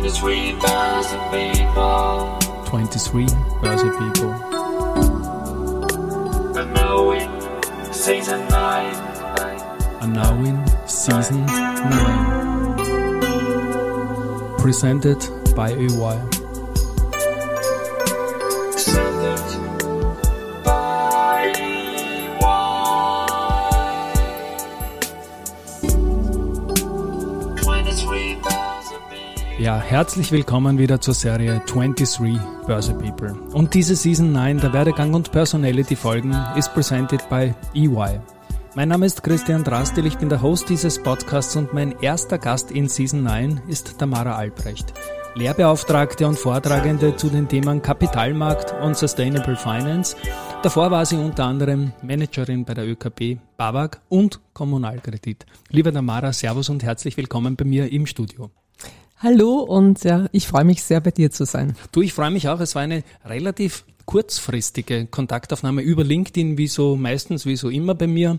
23 Börse People. 23 Börse People. And now in season 9. And now in season 9. Presented by EY. Ja, herzlich willkommen wieder zur Serie 23 Börse People. Und diese Season 9 der Werdegang und Personality Folgen ist presented by EY. Mein Name ist Christian Drastil, ich bin der Host dieses Podcasts und mein erster Gast in Season 9 ist Tamara Albrecht. Lehrbeauftragte und Vortragende zu den Themen Kapitalmarkt und Sustainable Finance. Davor war sie unter anderem Managerin bei der ÖKB, BAWAG und Kommunalkredit. Liebe Tamara, Servus und herzlich willkommen bei mir im Studio. Hallo und ja, ich freue mich sehr bei dir zu sein. Du, ich freue mich auch. Es war eine relativ kurzfristige Kontaktaufnahme über LinkedIn, wie so meistens, wie so immer bei mir.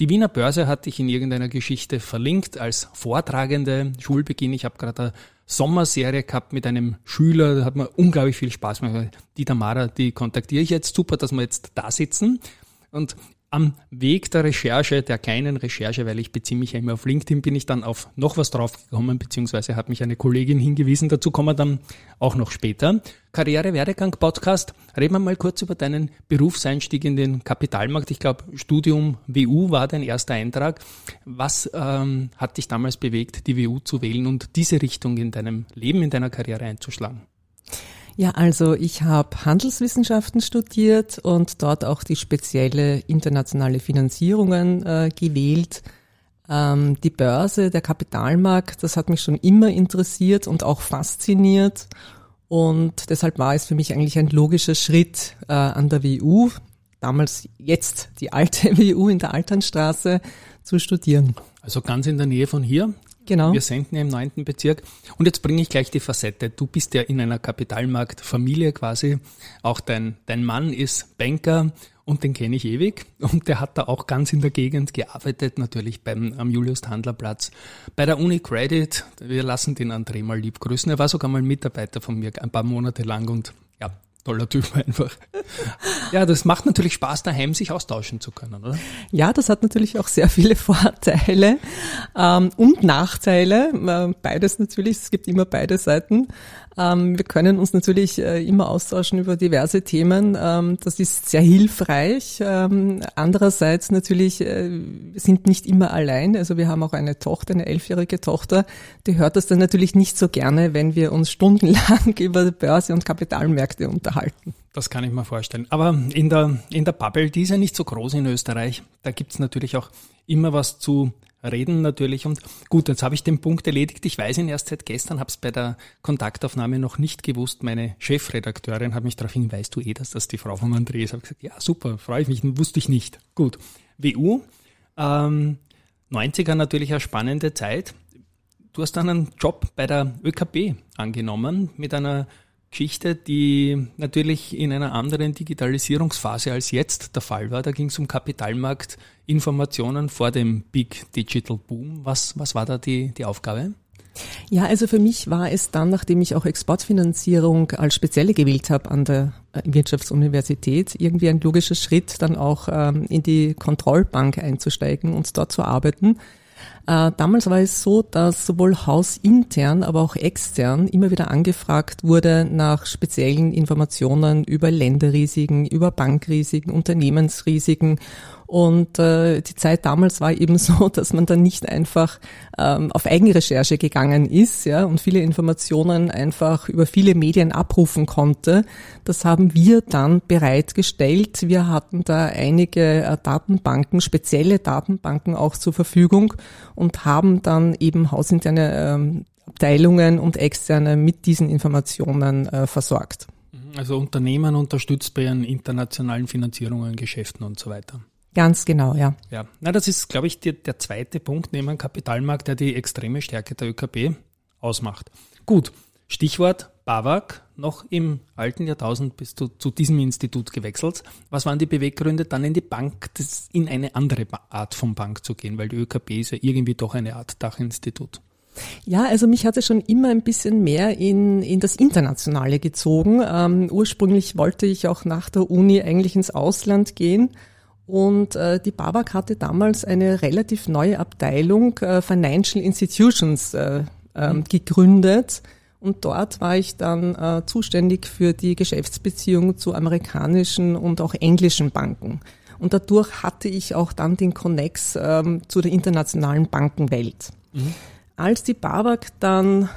Die Wiener Börse hatte ich in irgendeiner Geschichte verlinkt als Vortragende. Schulbeginn. Ich habe gerade eine Sommerserie gehabt mit einem Schüler. Da hat mir unglaublich viel Spaß gemacht. Die Tamara, die kontaktiere ich jetzt. Super, dass wir jetzt da sitzen. Und am Weg der Recherche, der kleinen Recherche, weil ich beziehe mich ja immer auf LinkedIn, bin ich dann auf noch was draufgekommen, beziehungsweise hat mich eine Kollegin hingewiesen. Dazu kommen wir dann auch noch später. Karriere Werdegang Podcast. Reden wir mal kurz über deinen Berufseinstieg in den Kapitalmarkt. Ich glaube, Studium WU war dein erster Eintrag. Was ähm, hat dich damals bewegt, die WU zu wählen und diese Richtung in deinem Leben, in deiner Karriere einzuschlagen? Ja, also ich habe Handelswissenschaften studiert und dort auch die spezielle internationale Finanzierungen äh, gewählt. Ähm, die Börse, der Kapitalmarkt, das hat mich schon immer interessiert und auch fasziniert. Und deshalb war es für mich eigentlich ein logischer Schritt äh, an der WU, damals jetzt die alte WU in der Alternstraße, zu studieren. Also ganz in der Nähe von hier, Genau. Wir senden ja im neunten Bezirk. Und jetzt bringe ich gleich die Facette. Du bist ja in einer Kapitalmarktfamilie quasi. Auch dein, dein Mann ist Banker und den kenne ich ewig. Und der hat da auch ganz in der Gegend gearbeitet, natürlich beim, am Julius-Tandler-Platz. Bei der Uni Credit, wir lassen den André mal lieb grüßen. Er war sogar mal Mitarbeiter von mir ein paar Monate lang und ja, toller Typ einfach. Ja, das macht natürlich Spaß, daheim sich austauschen zu können, oder? Ja, das hat natürlich auch sehr viele Vorteile ähm, und Nachteile. Äh, beides natürlich, es gibt immer beide Seiten. Ähm, wir können uns natürlich äh, immer austauschen über diverse Themen. Ähm, das ist sehr hilfreich. Ähm, andererseits natürlich äh, sind nicht immer allein. Also wir haben auch eine Tochter, eine elfjährige Tochter. Die hört das dann natürlich nicht so gerne, wenn wir uns stundenlang über Börse und Kapitalmärkte unterhalten. Das kann ich mir vorstellen. Aber in der, in der Bubble, die ist ja nicht so groß in Österreich. Da gibt's natürlich auch immer was zu reden natürlich. Und gut, jetzt habe ich den Punkt erledigt. Ich weiß ihn erst seit gestern, habe es bei der Kontaktaufnahme noch nicht gewusst. Meine Chefredakteurin hat mich darauf hingewiesen, weißt du eh, dass das die Frau von André ist? Habe gesagt, ja super, freue ich mich, wusste ich nicht. Gut, WU, ähm, 90er natürlich eine spannende Zeit. Du hast dann einen Job bei der ÖKB angenommen mit einer Geschichte, die natürlich in einer anderen Digitalisierungsphase als jetzt der Fall war. Da ging es um Kapitalmarktinformationen vor dem Big Digital Boom. Was, was war da die, die Aufgabe? Ja, also für mich war es dann, nachdem ich auch Exportfinanzierung als Spezielle gewählt habe an der Wirtschaftsuniversität, irgendwie ein logischer Schritt, dann auch ähm, in die Kontrollbank einzusteigen und dort zu arbeiten. Äh, damals war es so, dass sowohl hausintern, aber auch extern immer wieder angefragt wurde nach speziellen Informationen über Länderrisiken, über Bankrisiken, Unternehmensrisiken. Und äh, die Zeit damals war eben so, dass man dann nicht einfach ähm, auf Eigenrecherche gegangen ist ja, und viele Informationen einfach über viele Medien abrufen konnte. Das haben wir dann bereitgestellt. Wir hatten da einige äh, Datenbanken, spezielle Datenbanken auch zur Verfügung und haben dann eben hausinterne ähm, Abteilungen und externe mit diesen Informationen äh, versorgt. Also Unternehmen unterstützt bei ihren internationalen Finanzierungen, Geschäften und so weiter. Ganz genau, ja. Ja, na, das ist, glaube ich, die, der zweite Punkt neben dem Kapitalmarkt, der die extreme Stärke der ÖKB ausmacht. Gut, Stichwort BAWAG, noch im alten Jahrtausend bist du zu diesem Institut gewechselt. Was waren die Beweggründe, dann in die Bank, das, in eine andere Art von Bank zu gehen? Weil die ÖKB ist ja irgendwie doch eine Art Dachinstitut. Ja, also mich hat es schon immer ein bisschen mehr in, in das Internationale gezogen. Ähm, ursprünglich wollte ich auch nach der Uni eigentlich ins Ausland gehen. Und äh, die BAWAG hatte damals eine relativ neue Abteilung äh, Financial Institutions äh, äh, mhm. gegründet. Und dort war ich dann äh, zuständig für die Geschäftsbeziehung zu amerikanischen und auch englischen Banken. Und dadurch hatte ich auch dann den Connex ähm, zu der internationalen Bankenwelt. Mhm. Als die BAWAG dann,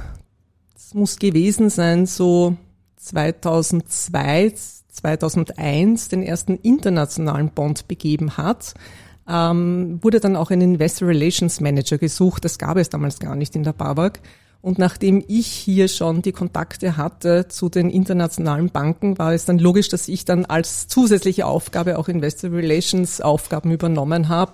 es muss gewesen sein, so 2002, 2001 den ersten internationalen Bond begeben hat, ähm, wurde dann auch ein Investor Relations Manager gesucht. Das gab es damals gar nicht in der BAWAG. Und nachdem ich hier schon die Kontakte hatte zu den internationalen Banken, war es dann logisch, dass ich dann als zusätzliche Aufgabe auch Investor Relations Aufgaben übernommen habe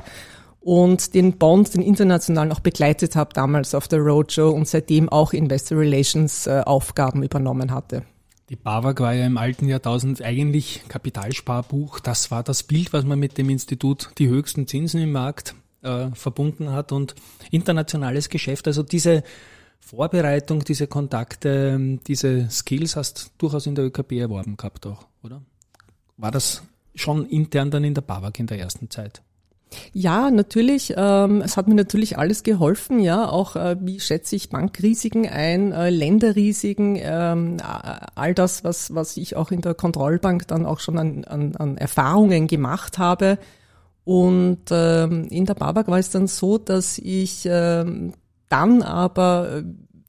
und den Bond, den internationalen auch begleitet habe damals auf der Roadshow und seitdem auch Investor Relations äh, Aufgaben übernommen hatte. Die BAWAG war ja im alten Jahrtausend eigentlich Kapitalsparbuch. Das war das Bild, was man mit dem Institut die höchsten Zinsen im Markt äh, verbunden hat und internationales Geschäft. Also diese Vorbereitung, diese Kontakte, diese Skills hast du durchaus in der ÖKB erworben gehabt auch, oder? War das schon intern dann in der BAWAG in der ersten Zeit? Ja, natürlich. Ähm, es hat mir natürlich alles geholfen. Ja, auch äh, wie schätze ich Bankrisiken ein, äh, Länderrisiken, ähm, all das, was was ich auch in der Kontrollbank dann auch schon an, an, an Erfahrungen gemacht habe. Und ähm, in der BAWAG war es dann so, dass ich ähm, dann aber äh,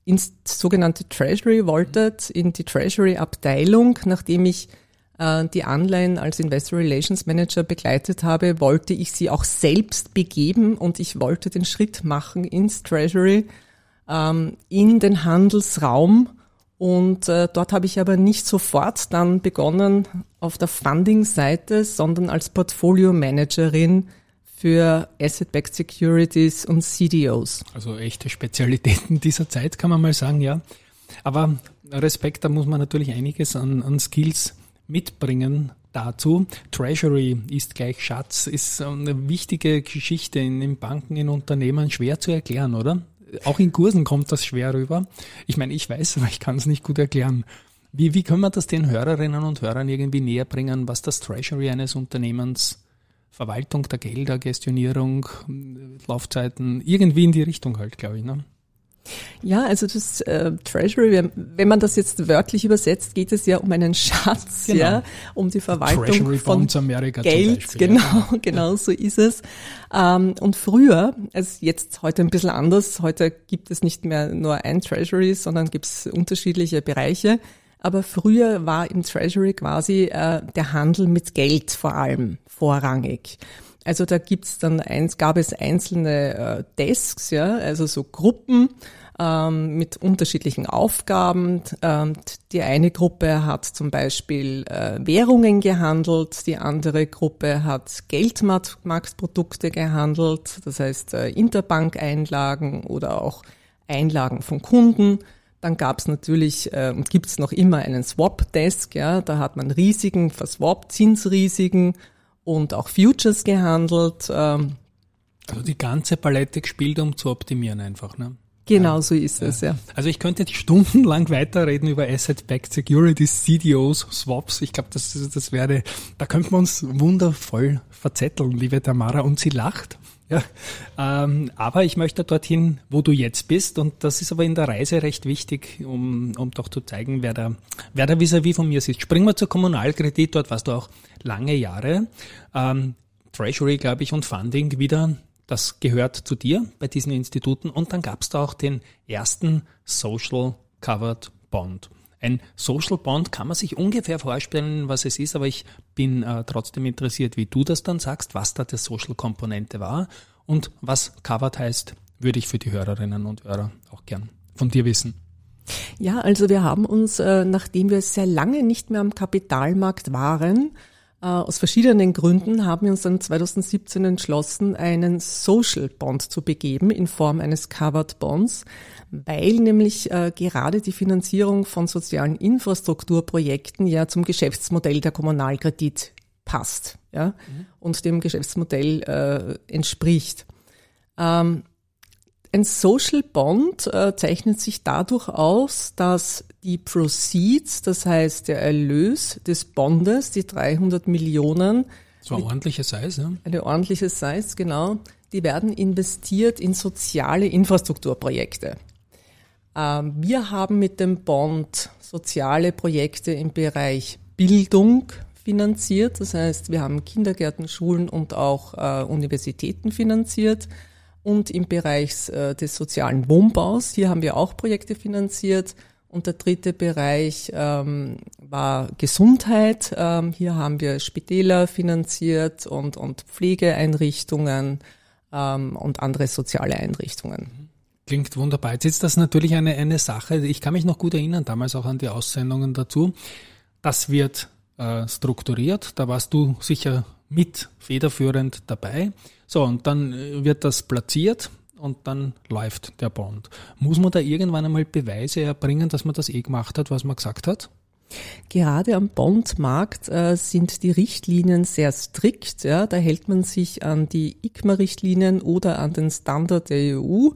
ins sogenannte Treasury wollte, in die Treasury-Abteilung, nachdem ich die Anleihen als Investor Relations Manager begleitet habe, wollte ich sie auch selbst begeben und ich wollte den Schritt machen ins Treasury, ähm, in den Handelsraum. Und äh, dort habe ich aber nicht sofort dann begonnen auf der Funding-Seite, sondern als Portfolio-Managerin für Asset-Backed Securities und CDOs. Also echte Spezialitäten dieser Zeit, kann man mal sagen, ja. Aber Respekt, da muss man natürlich einiges an, an Skills mitbringen dazu. Treasury ist gleich Schatz, ist eine wichtige Geschichte in den Banken, in Unternehmen, schwer zu erklären, oder? Auch in Kursen kommt das schwer rüber. Ich meine, ich weiß, aber ich kann es nicht gut erklären. Wie, wie können wir das den Hörerinnen und Hörern irgendwie näher bringen, was das Treasury eines Unternehmens Verwaltung der Gelder, Gestionierung, Laufzeiten, irgendwie in die Richtung halt, glaube ich. Ne? Ja, also das äh, Treasury, wenn man das jetzt wörtlich übersetzt, geht es ja um einen Schatz, genau. ja, um die Verwaltung Treasury von Amerika Geld, genau, ja. genau so ist es. Ähm, und früher, also jetzt heute ein bisschen anders, heute gibt es nicht mehr nur ein Treasury, sondern gibt es unterschiedliche Bereiche. Aber früher war im Treasury quasi äh, der Handel mit Geld vor allem vorrangig. Also da gibt's dann eins, gab es einzelne äh, Desks, ja, also so Gruppen ähm, mit unterschiedlichen Aufgaben. Ähm, die eine Gruppe hat zum Beispiel äh, Währungen gehandelt, die andere Gruppe hat Geldmarktprodukte gehandelt, das heißt äh, Interbank-Einlagen oder auch Einlagen von Kunden. Dann gab es natürlich äh, und gibt es noch immer einen Swap-Desk, ja, da hat man Risiken verswappt, Zinsrisiken und auch Futures gehandelt. Ähm. Also die ganze Palette gespielt, um zu optimieren einfach, ne? Genau so ist ja. es, ja. Also ich könnte jetzt stundenlang weiterreden über Asset-Backed Securities, CDOs, Swaps. Ich glaube, das, das wäre, da könnten wir uns wundervoll verzetteln, liebe Tamara. Und sie lacht. Ja, ähm, aber ich möchte dorthin, wo du jetzt bist, und das ist aber in der Reise recht wichtig, um, um doch zu zeigen, wer da, wer da vis-à-vis von mir sitzt. Springen wir zur Kommunalkredit, dort warst du auch lange Jahre. Ähm, Treasury, glaube ich, und Funding wieder, das gehört zu dir bei diesen Instituten. Und dann gab es da auch den ersten Social Covered Bond. Ein Social Bond kann man sich ungefähr vorstellen, was es ist, aber ich bin äh, trotzdem interessiert, wie du das dann sagst, was da die Social Komponente war und was Covered heißt, würde ich für die Hörerinnen und Hörer auch gern von dir wissen. Ja, also wir haben uns, äh, nachdem wir sehr lange nicht mehr am Kapitalmarkt waren, aus verschiedenen Gründen haben wir uns dann 2017 entschlossen, einen Social Bond zu begeben in Form eines Covered Bonds, weil nämlich äh, gerade die Finanzierung von sozialen Infrastrukturprojekten ja zum Geschäftsmodell der Kommunalkredit passt ja, mhm. und dem Geschäftsmodell äh, entspricht. Ähm, Ein Social Bond äh, zeichnet sich dadurch aus, dass die Proceeds, das heißt der Erlös des Bondes, die 300 Millionen, So ein ordentlicher Size, ja? eine ordentliche Size, genau, die werden investiert in soziale Infrastrukturprojekte. Ähm, wir haben mit dem Bond soziale Projekte im Bereich Bildung finanziert. Das heißt, wir haben Kindergärten, Schulen und auch äh, Universitäten finanziert. Und im Bereich äh, des sozialen Wohnbaus, hier haben wir auch Projekte finanziert. Und der dritte Bereich ähm, war Gesundheit. Ähm, hier haben wir Spitäler finanziert und, und Pflegeeinrichtungen ähm, und andere soziale Einrichtungen. Klingt wunderbar. Jetzt ist das natürlich eine, eine Sache, ich kann mich noch gut erinnern, damals auch an die Aussendungen dazu. Das wird äh, strukturiert, da warst du sicher mit federführend dabei. So, und dann äh, wird das platziert und dann läuft der Bond. Muss man da irgendwann einmal Beweise erbringen, dass man das eh gemacht hat, was man gesagt hat? Gerade am Bondmarkt äh, sind die Richtlinien sehr strikt. Ja, da hält man sich an die ICMA-Richtlinien oder an den Standard der EU,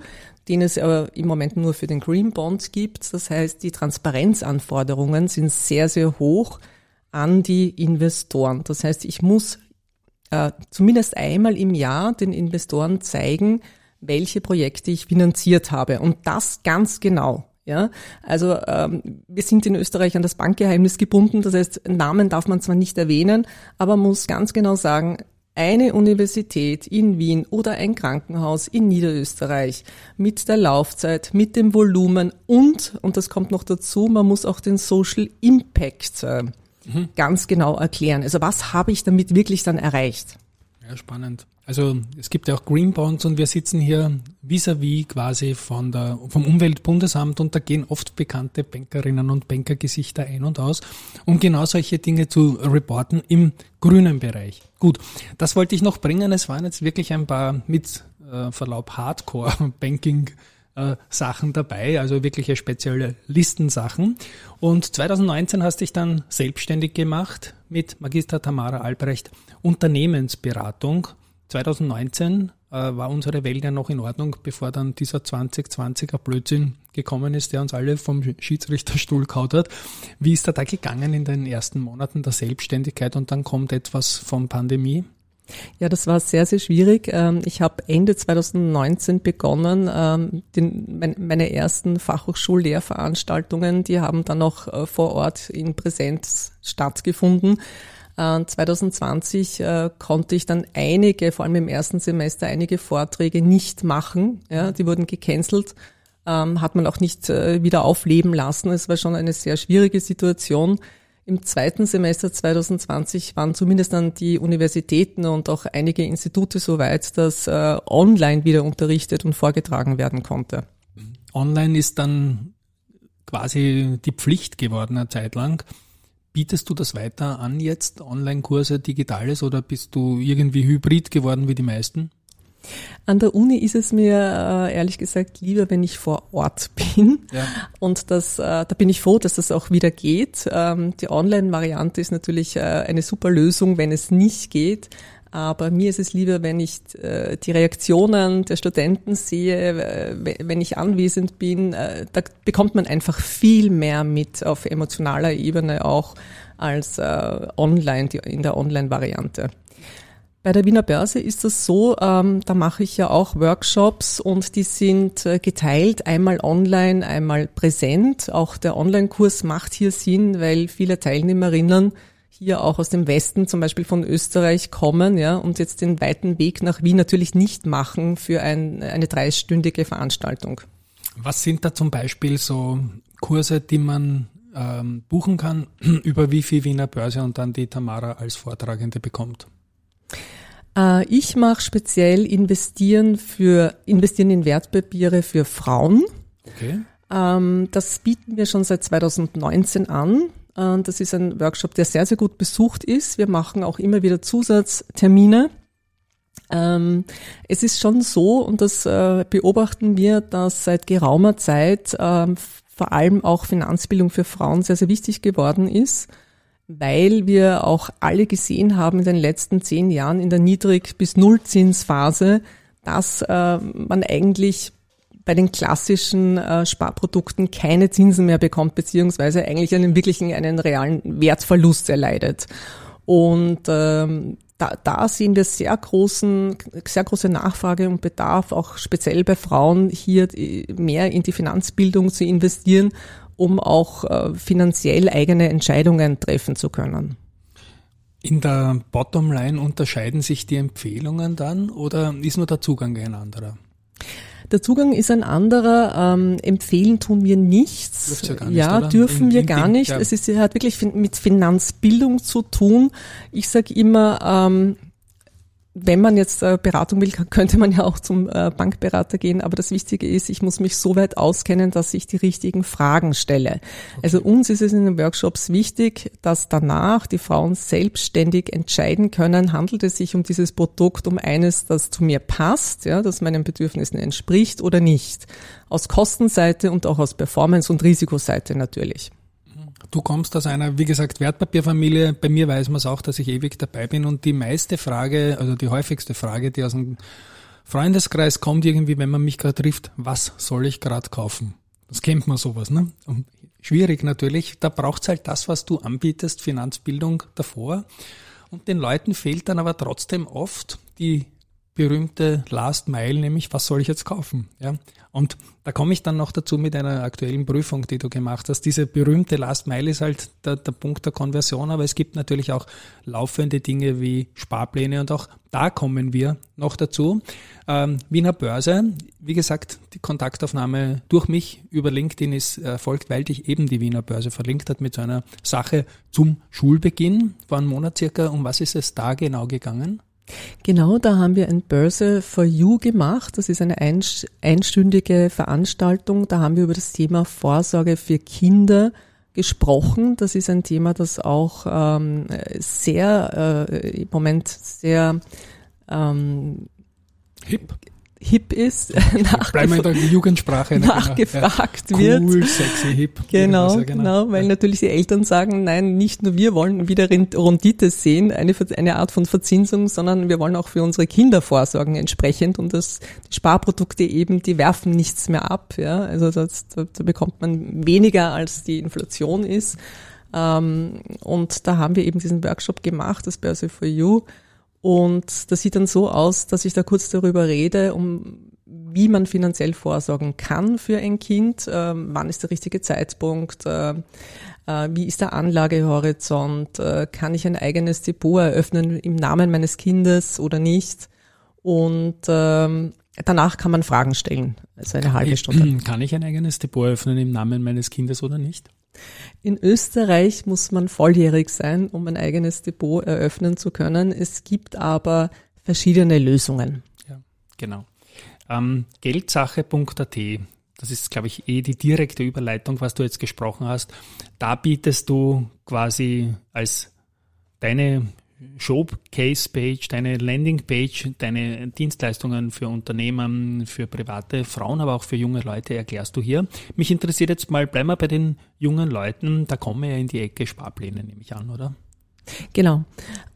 den es aber im Moment nur für den Green Bond gibt. Das heißt, die Transparenzanforderungen sind sehr, sehr hoch an die Investoren. Das heißt, ich muss äh, zumindest einmal im Jahr den Investoren zeigen, welche Projekte ich finanziert habe. Und das ganz genau. Ja, also ähm, wir sind in Österreich an das Bankgeheimnis gebunden. Das heißt, Namen darf man zwar nicht erwähnen, aber muss ganz genau sagen, eine Universität in Wien oder ein Krankenhaus in Niederösterreich mit der Laufzeit, mit dem Volumen und, und das kommt noch dazu, man muss auch den Social Impact äh, mhm. ganz genau erklären. Also was habe ich damit wirklich dann erreicht? Ja, spannend. Also es gibt ja auch Green Bonds und wir sitzen hier vis-à-vis -vis quasi von der, vom Umweltbundesamt und da gehen oft bekannte Bankerinnen und Bankergesichter ein und aus, um genau solche Dinge zu reporten im grünen Bereich. Gut, das wollte ich noch bringen. Es waren jetzt wirklich ein paar mit äh, Verlaub Hardcore-Banking- äh, Sachen dabei, also wirkliche spezielle Listensachen. Und 2019 hast dich dann selbstständig gemacht mit Magister Tamara Albrecht Unternehmensberatung. 2019 äh, war unsere Welt ja noch in Ordnung, bevor dann dieser 2020er Blödsinn gekommen ist, der uns alle vom Schiedsrichterstuhl kaut hat. Wie ist da da gegangen in den ersten Monaten der Selbstständigkeit und dann kommt etwas von Pandemie? Ja, das war sehr, sehr schwierig. Ähm, ich habe Ende 2019 begonnen, ähm, meine ersten Fachhochschullehrveranstaltungen, die haben dann auch äh, vor Ort in Präsenz stattgefunden. 2020 äh, konnte ich dann einige, vor allem im ersten Semester, einige Vorträge nicht machen. Ja, die wurden gecancelt, ähm, hat man auch nicht äh, wieder aufleben lassen. Es war schon eine sehr schwierige Situation. Im zweiten Semester 2020 waren zumindest dann die Universitäten und auch einige Institute so weit, dass äh, online wieder unterrichtet und vorgetragen werden konnte. Online ist dann quasi die Pflicht geworden eine Zeit lang. Bietest du das weiter an jetzt, Online-Kurse, Digitales, oder bist du irgendwie hybrid geworden wie die meisten? An der Uni ist es mir äh, ehrlich gesagt lieber, wenn ich vor Ort bin. Ja. Und das, äh, da bin ich froh, dass das auch wieder geht. Ähm, die Online-Variante ist natürlich äh, eine super Lösung, wenn es nicht geht. Aber mir ist es lieber, wenn ich die Reaktionen der Studenten sehe, wenn ich anwesend bin. Da bekommt man einfach viel mehr mit auf emotionaler Ebene auch als online, in der Online-Variante. Bei der Wiener Börse ist das so, ähm, da mache ich ja auch Workshops und die sind äh, geteilt, einmal online, einmal präsent. Auch der Online-Kurs macht hier Sinn, weil viele Teilnehmerinnen hier auch aus dem Westen, zum Beispiel von Österreich, kommen ja, und jetzt den weiten Weg nach Wien natürlich nicht machen für ein, eine dreistündige Veranstaltung. Was sind da zum Beispiel so Kurse, die man ähm, buchen kann, über viel Wiener Börse und dann die Tamara als Vortragende bekommt? Äh, ich mache speziell investieren für investieren in Wertpapiere für Frauen. Okay. Ähm, das bieten wir schon seit 2019 an. Äh, das ist ein Workshop, der sehr, sehr gut besucht ist. Wir machen auch immer wieder Zusatztermine. Ähm, es ist schon so, und das äh, beobachten wir, dass seit geraumer Zeit ähm, vor allem auch Finanzbildung für Frauen sehr, sehr wichtig geworden ist weil wir auch alle gesehen haben in den letzten zehn Jahren in der Niedrig- bis Nullzinsphase, dass äh, man eigentlich bei den klassischen äh, Sparprodukten keine Zinsen mehr bekommt, beziehungsweise eigentlich einen wirklichen, einen realen Wertverlust erleidet. Und ähm, da, da sehen wir sehr großen, sehr große Nachfrage und Bedarf, auch speziell bei Frauen, hier mehr in die Finanzbildung zu investieren, um auch äh, finanziell eigene Entscheidungen treffen zu können. In der Bottomline unterscheiden sich die Empfehlungen dann oder ist nur der Zugang ein anderer? Der Zugang ist ein anderer. Ähm, empfehlen tun wir nichts. Ja, gar nicht, ja dürfen In- wir in- gar in- nicht. ja. Es ist, hat wirklich mit Finanzbildung zu tun. Ich sage immer, ähm, wenn man jetzt äh, Beratung will, könnte man ja auch zum äh, Bankberater gehen. Aber das Wichtige ist, ich muss mich so weit auskennen, dass ich die richtigen Fragen stelle. Also uns ist es in den Workshops wichtig, dass danach die Frauen selbstständig entscheiden können, handelt es sich um dieses Produkt, um eines, das zu mir passt, ja, das meinen Bedürfnissen entspricht oder nicht. Aus Kostenseite und auch aus Performance- und Risikoseite natürlich. Du kommst aus einer, wie gesagt, Wertpapierfamilie. Bei mir weiß man es auch, dass ich ewig dabei bin. Und die meiste Frage, also die häufigste Frage, die aus dem Freundeskreis kommt irgendwie, wenn man mich gerade trifft, was soll ich gerade kaufen? Das kennt man sowas, ne? Und schwierig natürlich. Da braucht's halt das, was du anbietest, Finanzbildung davor. Und den Leuten fehlt dann aber trotzdem oft die berühmte Last Mile, nämlich was soll ich jetzt kaufen? Ja? Und da komme ich dann noch dazu mit einer aktuellen Prüfung, die du gemacht hast. Diese berühmte Last Mile ist halt der, der Punkt der Konversion, aber es gibt natürlich auch laufende Dinge wie Sparpläne und auch da kommen wir noch dazu. Ähm, Wiener Börse, wie gesagt, die Kontaktaufnahme durch mich über LinkedIn ist erfolgt, weil dich eben die Wiener Börse verlinkt hat mit so einer Sache zum Schulbeginn vor einem Monat circa. Um was ist es da genau gegangen? Genau, da haben wir ein Börse for You gemacht. Das ist eine einst- einstündige Veranstaltung. Da haben wir über das Thema Vorsorge für Kinder gesprochen. Das ist ein Thema, das auch ähm, sehr äh, im Moment sehr ähm, Hip. Hip ist, der Jugendsprache. nachgefragt ja. wird. Cool, sexy, hip. Genau, ja, genau, weil natürlich die Eltern sagen, nein, nicht nur wir wollen wieder Rendite sehen, eine, eine Art von Verzinsung, sondern wir wollen auch für unsere Kinder vorsorgen entsprechend und das, die Sparprodukte eben, die werfen nichts mehr ab, ja, also das, da, da bekommt man weniger als die Inflation ist. Ähm, und da haben wir eben diesen Workshop gemacht, das Börse for You. Und das sieht dann so aus, dass ich da kurz darüber rede, um wie man finanziell vorsorgen kann für ein Kind, ähm, wann ist der richtige Zeitpunkt, äh, äh, wie ist der Anlagehorizont, äh, kann ich ein eigenes Depot eröffnen im Namen meines Kindes oder nicht. Und ähm, danach kann man Fragen stellen, also eine halbe Stunde. Kann ich ein eigenes Depot öffnen im Namen meines Kindes oder nicht? In Österreich muss man volljährig sein, um ein eigenes Depot eröffnen zu können. Es gibt aber verschiedene Lösungen. Ja, genau. Ähm, Geldsache.at, das ist, glaube ich, eh die direkte Überleitung, was du jetzt gesprochen hast. Da bietest du quasi als deine Showcase-Page, deine Landing-Page, deine Dienstleistungen für Unternehmen, für private Frauen, aber auch für junge Leute erklärst du hier. Mich interessiert jetzt mal, bleiben wir bei den jungen Leuten, da kommen wir ja in die Ecke Sparpläne, nehme ich an, oder? Genau.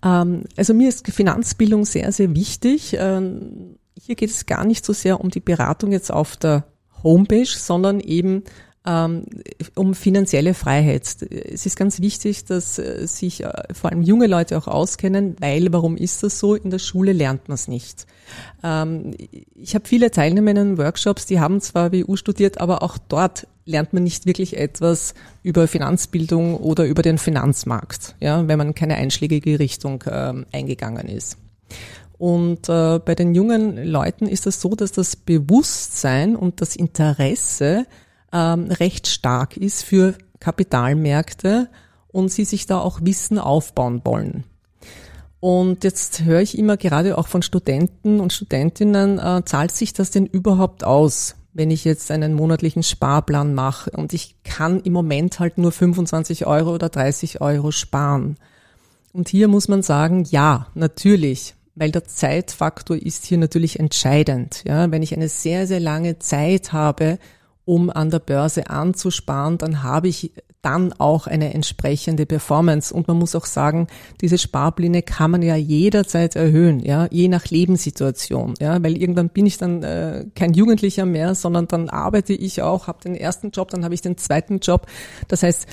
Ähm, also mir ist Finanzbildung sehr, sehr wichtig. Ähm, hier geht es gar nicht so sehr um die Beratung jetzt auf der Homepage, sondern eben um finanzielle Freiheit. Es ist ganz wichtig, dass äh, sich äh, vor allem junge Leute auch auskennen, weil warum ist das so? In der Schule lernt man es nicht. Ähm, ich habe viele Teilnehmer in Workshops, die haben zwar WU studiert, aber auch dort lernt man nicht wirklich etwas über Finanzbildung oder über den Finanzmarkt, ja, wenn man keine einschlägige Richtung ähm, eingegangen ist. Und äh, bei den jungen Leuten ist es so, dass das Bewusstsein und das Interesse ähm, recht stark ist für Kapitalmärkte und sie sich da auch Wissen aufbauen wollen. Und jetzt höre ich immer gerade auch von Studenten und Studentinnen, äh, zahlt sich das denn überhaupt aus, wenn ich jetzt einen monatlichen Sparplan mache und ich kann im Moment halt nur 25 Euro oder 30 Euro sparen. Und hier muss man sagen, ja, natürlich, weil der Zeitfaktor ist hier natürlich entscheidend. Ja, wenn ich eine sehr, sehr lange Zeit habe, um an der Börse anzusparen, dann habe ich dann auch eine entsprechende Performance. Und man muss auch sagen, diese Sparpläne kann man ja jederzeit erhöhen, ja, je nach Lebenssituation, ja, weil irgendwann bin ich dann äh, kein Jugendlicher mehr, sondern dann arbeite ich auch, habe den ersten Job, dann habe ich den zweiten Job. Das heißt,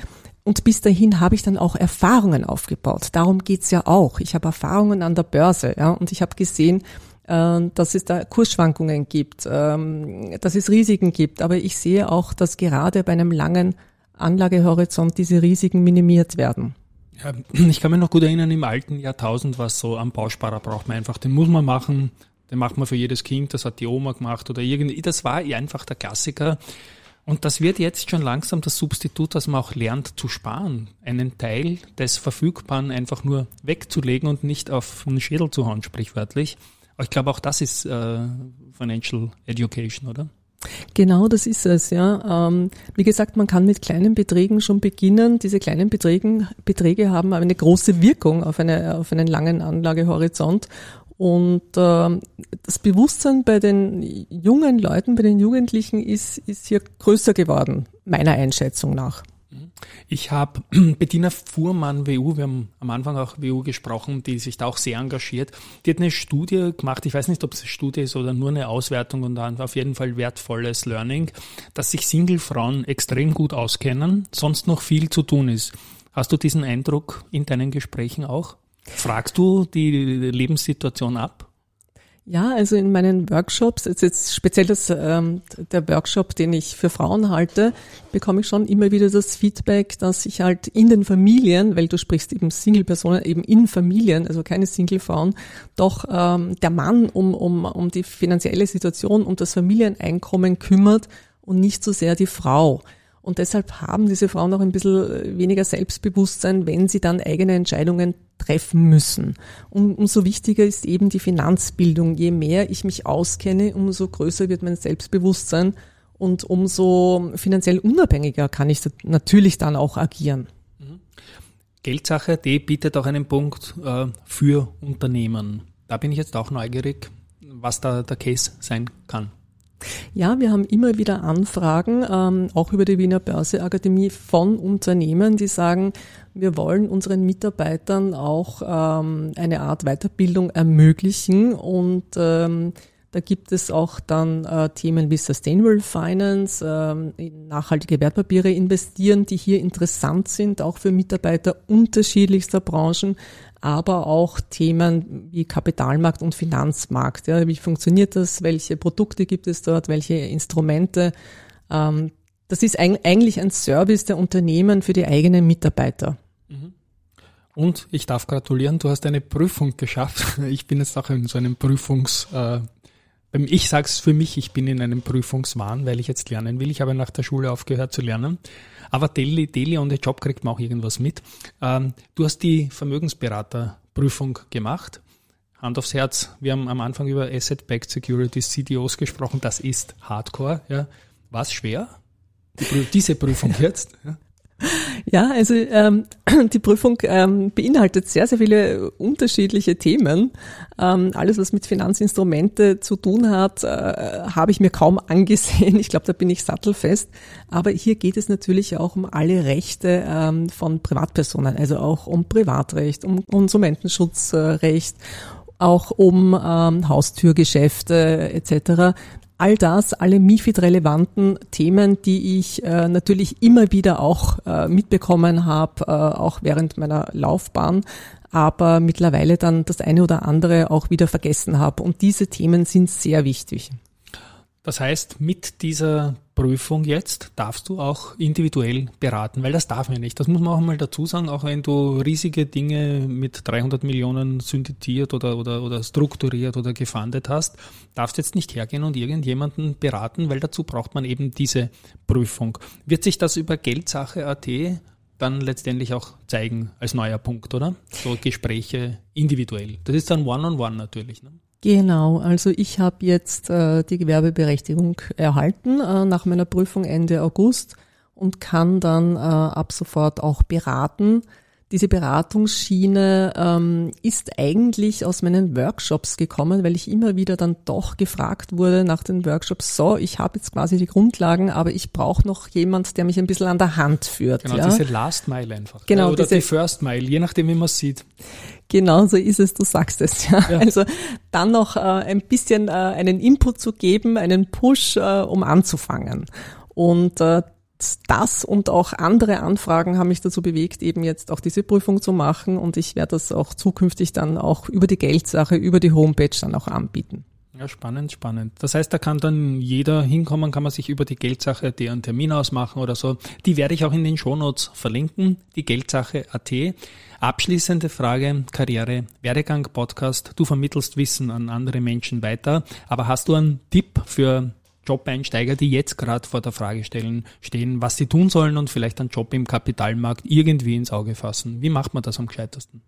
und bis dahin habe ich dann auch Erfahrungen aufgebaut. Darum geht's ja auch. Ich habe Erfahrungen an der Börse, ja, und ich habe gesehen, dass es da Kursschwankungen gibt, ähm, dass es Risiken gibt. Aber ich sehe auch, dass gerade bei einem langen Anlagehorizont diese Risiken minimiert werden. Ja, ich kann mich noch gut erinnern, im alten Jahrtausend war es so, am Bausparer braucht man einfach, den muss man machen, den macht man für jedes Kind, das hat die Oma gemacht oder irgendwie, das war einfach der Klassiker. Und das wird jetzt schon langsam das Substitut, dass man auch lernt zu sparen, einen Teil des Verfügbaren einfach nur wegzulegen und nicht auf den Schädel zu hauen, sprichwörtlich. Ich glaube, auch das ist äh, Financial Education, oder? Genau, das ist es, ja. Ähm, wie gesagt, man kann mit kleinen Beträgen schon beginnen. Diese kleinen Beträgen, Beträge haben eine große Wirkung auf, eine, auf einen langen Anlagehorizont. Und äh, das Bewusstsein bei den jungen Leuten, bei den Jugendlichen ist, ist hier größer geworden, meiner Einschätzung nach. Ich habe Bettina Fuhrmann WU, wir haben am Anfang auch WU gesprochen, die sich da auch sehr engagiert. Die hat eine Studie gemacht, ich weiß nicht, ob es eine Studie ist oder nur eine Auswertung und dann auf jeden Fall wertvolles Learning, dass sich Single-Frauen extrem gut auskennen, sonst noch viel zu tun ist. Hast du diesen Eindruck in deinen Gesprächen auch? Fragst du die Lebenssituation ab? Ja, also in meinen Workshops, jetzt, jetzt speziell das, ähm, der Workshop, den ich für Frauen halte, bekomme ich schon immer wieder das Feedback, dass ich halt in den Familien, weil du sprichst eben Single-Personen, eben in Familien, also keine Single-Frauen, doch ähm, der Mann um, um, um die finanzielle Situation, um das Familieneinkommen kümmert und nicht so sehr die Frau. Und deshalb haben diese Frauen auch ein bisschen weniger Selbstbewusstsein, wenn sie dann eigene Entscheidungen treffen müssen. Und umso wichtiger ist eben die Finanzbildung. Je mehr ich mich auskenne, umso größer wird mein Selbstbewusstsein und umso finanziell unabhängiger kann ich natürlich dann auch agieren. Mhm. Geldsache, die bietet auch einen Punkt äh, für Unternehmen. Da bin ich jetzt auch neugierig, was da der Case sein kann. Ja, wir haben immer wieder Anfragen, ähm, auch über die Wiener Börseakademie von Unternehmen, die sagen, wir wollen unseren Mitarbeitern auch ähm, eine Art Weiterbildung ermöglichen und ähm, da gibt es auch dann äh, Themen wie Sustainable Finance, ähm, in nachhaltige Wertpapiere investieren, die hier interessant sind, auch für Mitarbeiter unterschiedlichster Branchen aber auch Themen wie Kapitalmarkt und Finanzmarkt. Ja, wie funktioniert das? Welche Produkte gibt es dort? Welche Instrumente? Ähm, das ist eigentlich ein Service der Unternehmen für die eigenen Mitarbeiter. Mhm. Und ich darf gratulieren, du hast eine Prüfung geschafft. Ich bin jetzt auch in so einem Prüfungs, äh, ich sag's für mich, ich bin in einem Prüfungswahn, weil ich jetzt lernen will. Ich habe nach der Schule aufgehört zu lernen. Aber Daily, Daily on the Job kriegt man auch irgendwas mit. Ähm, du hast die Vermögensberaterprüfung gemacht. Hand aufs Herz, wir haben am Anfang über Asset-Backed Securities, CDOs gesprochen. Das ist Hardcore. Ja. War es schwer? Die, diese Prüfung jetzt? Ja. Ja, also ähm, die Prüfung ähm, beinhaltet sehr, sehr viele unterschiedliche Themen. Ähm, alles, was mit Finanzinstrumente zu tun hat, äh, habe ich mir kaum angesehen. Ich glaube, da bin ich sattelfest. Aber hier geht es natürlich auch um alle Rechte ähm, von Privatpersonen, also auch um Privatrecht, um Konsumentenschutzrecht, auch um ähm, Haustürgeschäfte etc all das, alle MIFID-relevanten Themen, die ich äh, natürlich immer wieder auch äh, mitbekommen habe, äh, auch während meiner Laufbahn, aber mittlerweile dann das eine oder andere auch wieder vergessen habe. Und diese Themen sind sehr wichtig. Das heißt, mit dieser Prüfung jetzt darfst du auch individuell beraten, weil das darf man nicht. Das muss man auch mal dazu sagen, auch wenn du riesige Dinge mit 300 Millionen synthetisiert oder, oder, oder strukturiert oder gefundet hast, darfst jetzt nicht hergehen und irgendjemanden beraten, weil dazu braucht man eben diese Prüfung. Wird sich das über Geldsache.at dann letztendlich auch zeigen als neuer Punkt, oder? So Gespräche individuell. Das ist dann One-on-One -on -one natürlich. Ne? Genau, also ich habe jetzt äh, die Gewerbeberechtigung erhalten äh, nach meiner Prüfung Ende August und kann dann äh, ab sofort auch beraten. Diese Beratungsschiene ähm, ist eigentlich aus meinen Workshops gekommen, weil ich immer wieder dann doch gefragt wurde nach den Workshops, so, ich habe jetzt quasi die Grundlagen, aber ich brauche noch jemand, der mich ein bisschen an der Hand führt. Genau, ja? diese Last Mile einfach. Genau, Oder diese- die First Mile, je nachdem, wie man es sieht. Genau so ist es, du sagst es. Ja. Ja. Also dann noch äh, ein bisschen äh, einen Input zu geben, einen Push, äh, um anzufangen. Und äh, das und auch andere Anfragen haben mich dazu bewegt, eben jetzt auch diese Prüfung zu machen. Und ich werde das auch zukünftig dann auch über die Geldsache, über die Homepage dann auch anbieten. Ja, spannend, spannend. Das heißt, da kann dann jeder hinkommen, kann man sich über die Geldsache einen Termin ausmachen oder so. Die werde ich auch in den Shownotes verlinken, die Geldsache AT. Abschließende Frage, Karriere, Werdegang, Podcast. Du vermittelst Wissen an andere Menschen weiter, aber hast du einen Tipp für Job-Einsteiger, die jetzt gerade vor der Frage stellen, stehen, was sie tun sollen und vielleicht einen Job im Kapitalmarkt irgendwie ins Auge fassen? Wie macht man das am gescheitesten?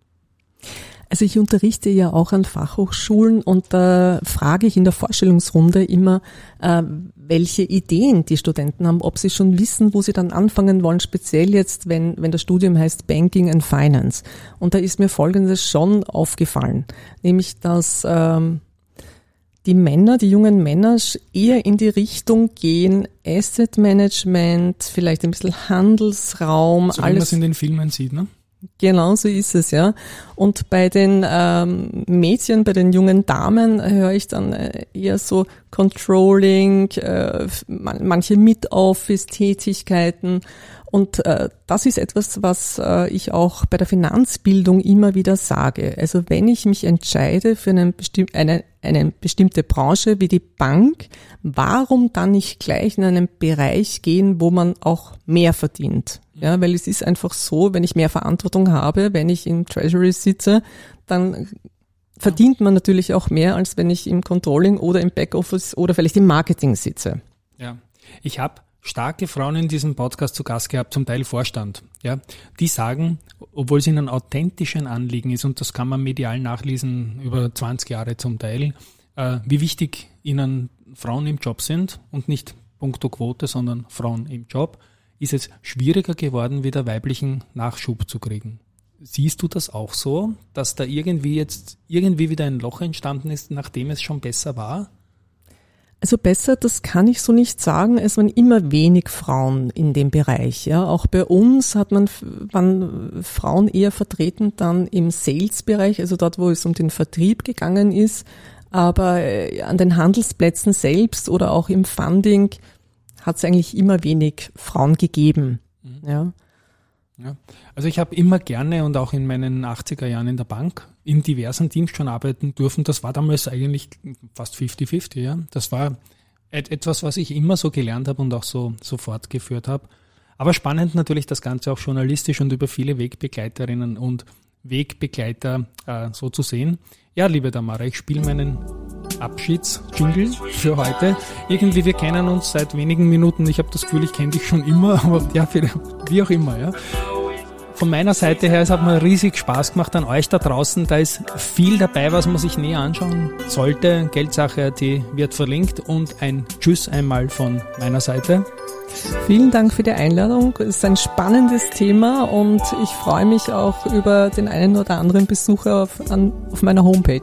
Also ich unterrichte ja auch an Fachhochschulen und da frage ich in der Vorstellungsrunde immer, äh, welche Ideen die Studenten haben, ob sie schon wissen, wo sie dann anfangen wollen, speziell jetzt, wenn, wenn das Studium heißt Banking and Finance. Und da ist mir Folgendes schon aufgefallen, nämlich dass ähm, die Männer, die jungen Männer eher in die Richtung gehen, Asset Management, vielleicht ein bisschen Handelsraum, So wie man alles es in den Filmen sieht, ne? Genau so ist es, ja. Und bei den ähm, Mädchen, bei den jungen Damen äh, höre ich dann äh, eher so Controlling, äh, man, manche Mid-Office-Tätigkeiten. Und äh, das ist etwas, was äh, ich auch bei der Finanzbildung immer wieder sage. Also wenn ich mich entscheide für einen bestimm eine, eine bestimmte Branche wie die Bank, warum dann nicht gleich in einen Bereich gehen, wo man auch mehr verdient? Ja, weil es ist einfach so, wenn ich mehr Verantwortung habe, wenn ich im Treasury sitze, dann verdient man natürlich auch mehr, als wenn ich im Controlling oder im Backoffice oder vielleicht im Marketing sitze. Ja, ich habe starke Frauen in diesem Podcast zu Gast gehabt, zum Teil Vorstand. Ja, die sagen, obwohl es ihnen authentisch ein Anliegen ist und das kann man medial nachlesen über 20 Jahre zum Teil, äh, wie wichtig ihnen Frauen im Job sind und nicht puncto Quote, sondern Frauen im Job, ist es schwieriger geworden, wieder weiblichen Nachschub zu kriegen. Siehst du das auch so, dass da irgendwie jetzt irgendwie wieder ein Loch entstanden ist, nachdem es schon besser war? Also besser, das kann ich so nicht sagen. Es waren immer wenig Frauen in dem Bereich. Ja, auch bei uns hat man waren Frauen eher vertreten dann im Sales-Bereich, also dort, wo es um den Vertrieb gegangen ist. Aber äh, an den Handelsplätzen selbst oder auch im Funding hat es eigentlich immer wenig Frauen gegeben. Ja. Ja. Also ich habe immer gerne und auch in meinen 80er Jahren in der Bank in diversen Teams schon arbeiten dürfen. Das war damals eigentlich fast 50-50, ja. Das war et etwas, was ich immer so gelernt habe und auch so, so fortgeführt habe. Aber spannend natürlich das Ganze auch journalistisch und über viele Wegbegleiterinnen und Wegbegleiter äh, so zu sehen. Ja, liebe Tamara, ich spiele meinen Abschiedsjingle für heute. Irgendwie, wir kennen uns seit wenigen Minuten. Ich habe das Gefühl, ich kenne dich schon immer, aber ja, wie auch immer, ja. Von meiner Seite her, es hat mir riesig Spaß gemacht an euch da draußen. Da ist viel dabei, was man sich näher anschauen sollte. Geldsache.at wird verlinkt und ein Tschüss einmal von meiner Seite. Vielen Dank für die Einladung. Es ist ein spannendes Thema und ich freue mich auch über den einen oder anderen Besucher auf, an, auf meiner Homepage.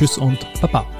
Tschüss und Baba.